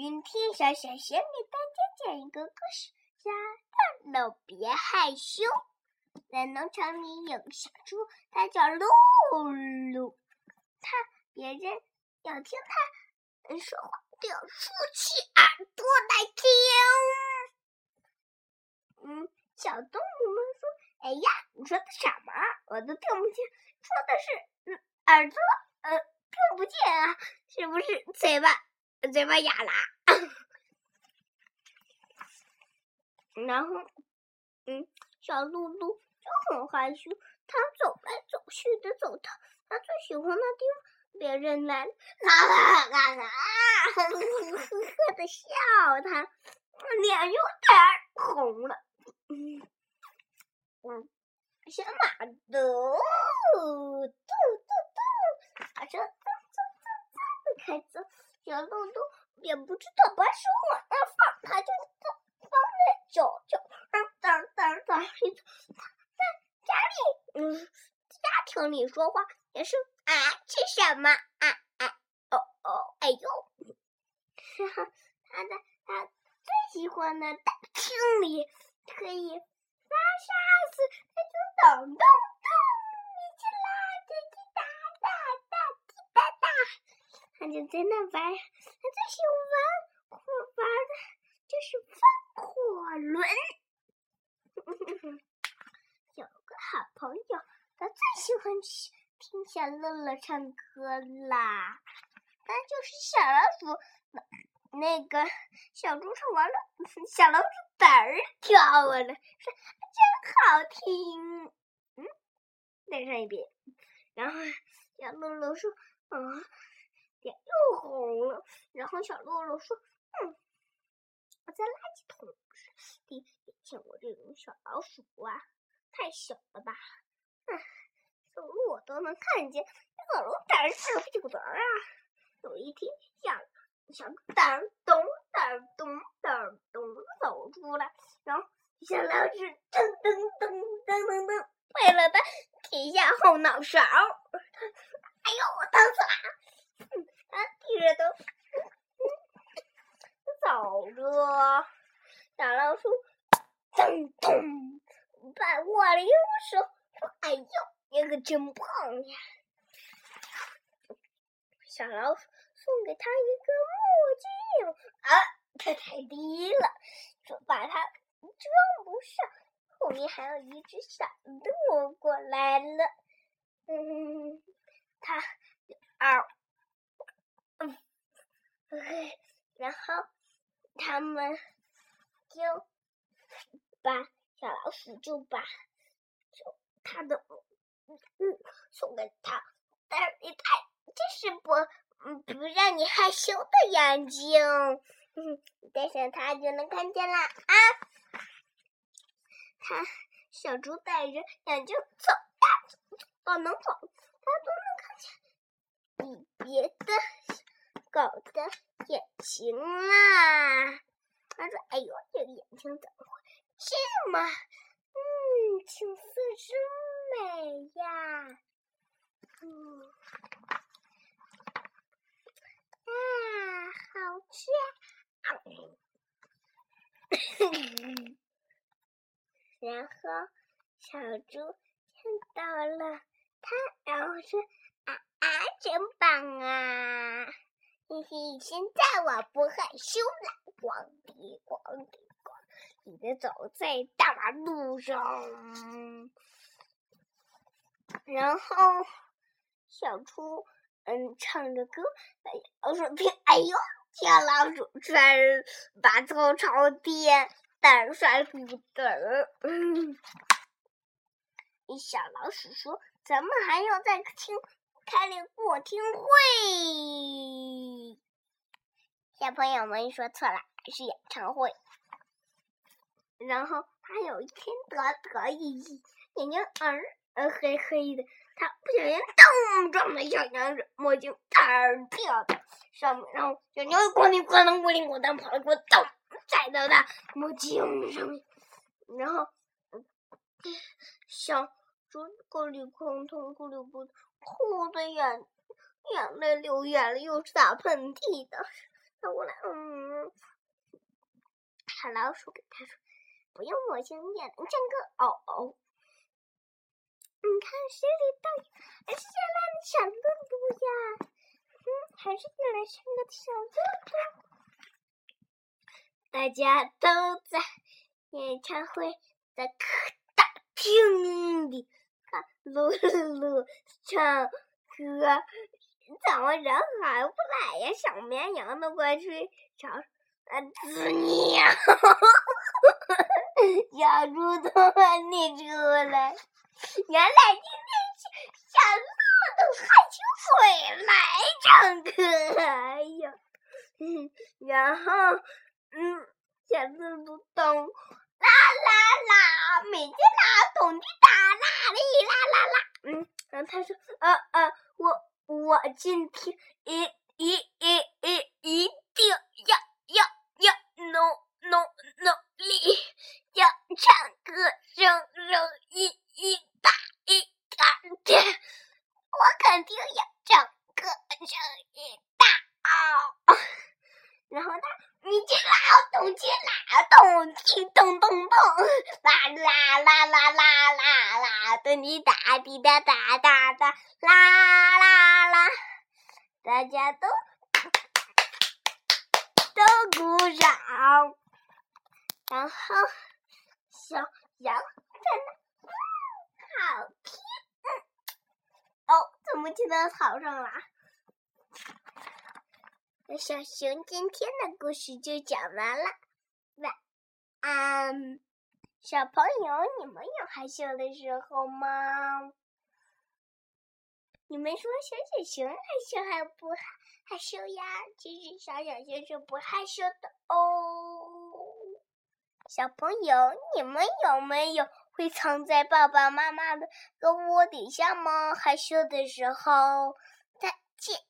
今天小小先给大家讲一个故事，叫《大脑别害羞》。在农场里有个小猪，它叫露露。它别人要听它说话，都要竖起耳朵来听。嗯，小动物们说：“哎呀，你说的什么？我都听不清。说的是嗯，耳朵呃听不见啊，是不是嘴巴？”嘴巴哑了，然后，嗯，小露露就很害羞，她走来走去的走到她最喜欢的地方，别人来了，嘎嘎嘎嘎，呵呵呵的笑她，脸有点红了，嗯，嗯，小马嘟嘟嘟嘟，马车走走走走开走。小豆豆也不知道把手往哪放，他就放放在脚脚，噔噔噔噔一走。在家里，嗯，家庭里说话也是啊，吃什么啊啊哦哦，哎呦，然后他在他最喜欢的大厅里可以发沙子，他就咚咚在那玩，他最喜欢玩玩的就是风火轮。有个好朋友，他最喜欢听小乐乐唱歌啦。那就是小老鼠，那个小猪唱完了，小老鼠胆儿跳了，说真好听。嗯，再唱一遍。然后小乐乐说：“嗯。”脸又红了，然后小洛洛说：“嗯，我在垃圾桶里也见过这种小老鼠啊，太小了吧？嗯，走路我都能看见，你走路胆小屁股墩儿啊！有一天，小小蛋咚噔咚噔咚走出来，然后小老鼠噔噔噔噔噔噔为了它几下后脑勺，哎呦，我疼死了！他低着头走着，小老鼠咚咚把我的右手，说：“哎呦，你可真胖呀！”小老鼠送给他一个墨镜，啊，它太低了，说把它装不上。后面还有一只小鹿过来了，嗯，它二。然后他们就把小老鼠就把就他的物送给他，但是你太这是不嗯不让你害羞的眼睛，嗯，戴上它就能看见了啊。他小猪戴着眼镜走呀，走能走，他都能看见你别的。狗的眼睛啦！他说：“哎呦，这个眼睛怎么会这么……嗯，青色真美呀！嗯，啊，好吃啊！然后小猪看到了它，然后说：‘啊啊，真棒啊！’，嘿嘿现在我不害羞了，咣滴咣滴咣，你的走在大马路上，然后小猪嗯唱着歌，哎呀，说听，哎呦，小老鼠摔把头朝天，胆摔骨子儿。小老鼠说：“咱们还要再听。”开了过听会，小朋友们说错了，是演唱会。然后他有一天得得意，眼睛儿呃黑黑的，他不小心咚撞了小羊墨镜儿掉的上面，然后小牛咣铃咣啷咣铃咣当跑了过来，咚踩到他墨镜上面，然后小猪咕里哐咚咕里咕。哭的眼眼泪流眼了，又是打喷嚏的，走过来，嗯，小老鼠给他说：“不用我先演，唱歌哦哦。”你看谁里到底还是下来的小露露呀？嗯，还是进来唱个小露露。大家都在演唱会的可大厅里看露露唱歌。怎么人还不来呀？小绵羊都快睡着了。子鸟，小猪都喊你出来。原来今天小鹿都还去回来唱歌，哎呀，然后，嗯，小鹿都咚啦啦啦，每天啦咚滴哒啦啦啦，嗯，然后他说，呃呃，我我今天一一一一一定要要要努努努力要唱歌声声音。一大一大点，我肯定要唱歌声音大。然后他，你进来，咚进来，咚咚咚咚咚，啦啦啦啦啦啦啦，咚滴答滴答答答答，啦啦啦，大家都都鼓掌。然后小羊在那。好听，哦，怎么进到草上了？小熊今天的故事就讲完了，晚安，小朋友，你们有害羞的时候吗？你们说小小熊害羞还不害羞呀？其实小小熊是不害羞的哦。小朋友，你们有没有？会藏在爸爸妈妈的个窝底下吗？害羞的时候，再见。